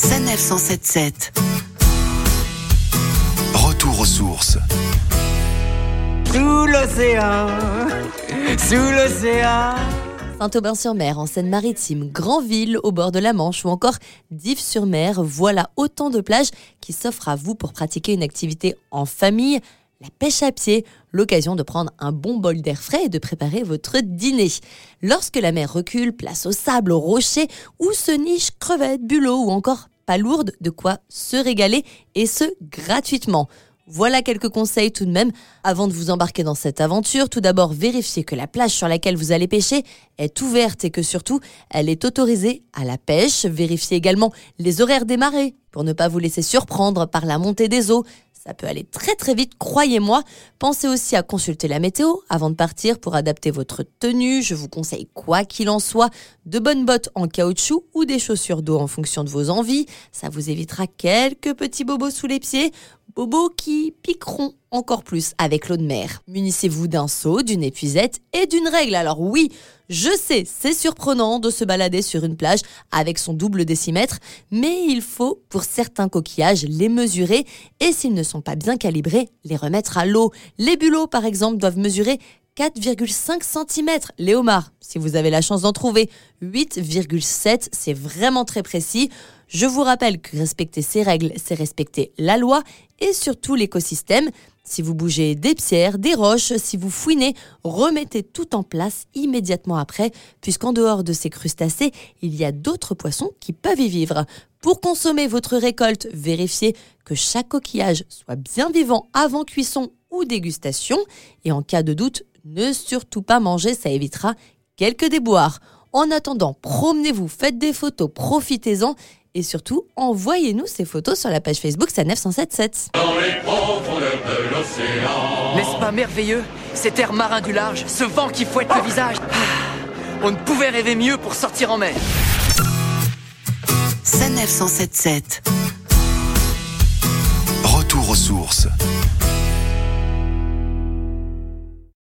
Sanef 177. Retour aux sources. Sous l'océan, sous l'océan. Saint-Aubin-sur-Mer, en Seine-Maritime, Grandville, au bord de la Manche ou encore Dives-sur-Mer, voilà autant de plages qui s'offrent à vous pour pratiquer une activité en famille, la pêche à pied, l'occasion de prendre un bon bol d'air frais et de préparer votre dîner. Lorsque la mer recule, place au sable, au rocher, où se nichent crevettes, bulots ou encore palourdes, de quoi se régaler et ce gratuitement. Voilà quelques conseils tout de même avant de vous embarquer dans cette aventure. Tout d'abord, vérifiez que la plage sur laquelle vous allez pêcher est ouverte et que surtout, elle est autorisée à la pêche. Vérifiez également les horaires des marées pour ne pas vous laisser surprendre par la montée des eaux. Ça peut aller très très vite, croyez-moi. Pensez aussi à consulter la météo avant de partir pour adapter votre tenue. Je vous conseille, quoi qu'il en soit, de bonnes bottes en caoutchouc ou des chaussures d'eau en fonction de vos envies. Ça vous évitera quelques petits bobos sous les pieds bobos qui piqueront encore plus avec l'eau de mer. Munissez-vous d'un seau, d'une épuisette et d'une règle. Alors oui, je sais, c'est surprenant de se balader sur une plage avec son double décimètre, mais il faut, pour certains coquillages, les mesurer et s'ils ne sont pas bien calibrés, les remettre à l'eau. Les bulots, par exemple, doivent mesurer 4,5 cm. Les homards, si vous avez la chance d'en trouver, 8,7, c'est vraiment très précis. Je vous rappelle que respecter ces règles, c'est respecter la loi et surtout l'écosystème. Si vous bougez des pierres, des roches, si vous fouinez, remettez tout en place immédiatement après, puisqu'en dehors de ces crustacés, il y a d'autres poissons qui peuvent y vivre. Pour consommer votre récolte, vérifiez que chaque coquillage soit bien vivant avant cuisson ou dégustation. Et en cas de doute, ne surtout pas manger, ça évitera quelques déboires. En attendant, promenez-vous, faites des photos, profitez-en et surtout, envoyez-nous ces photos sur la page Facebook Sanef 177. N'est-ce pas merveilleux? Cet air marin du large, ce vent qui fouette le visage. Ah, on ne pouvait rêver mieux pour sortir en mer. Sanef 177. Retour aux sources.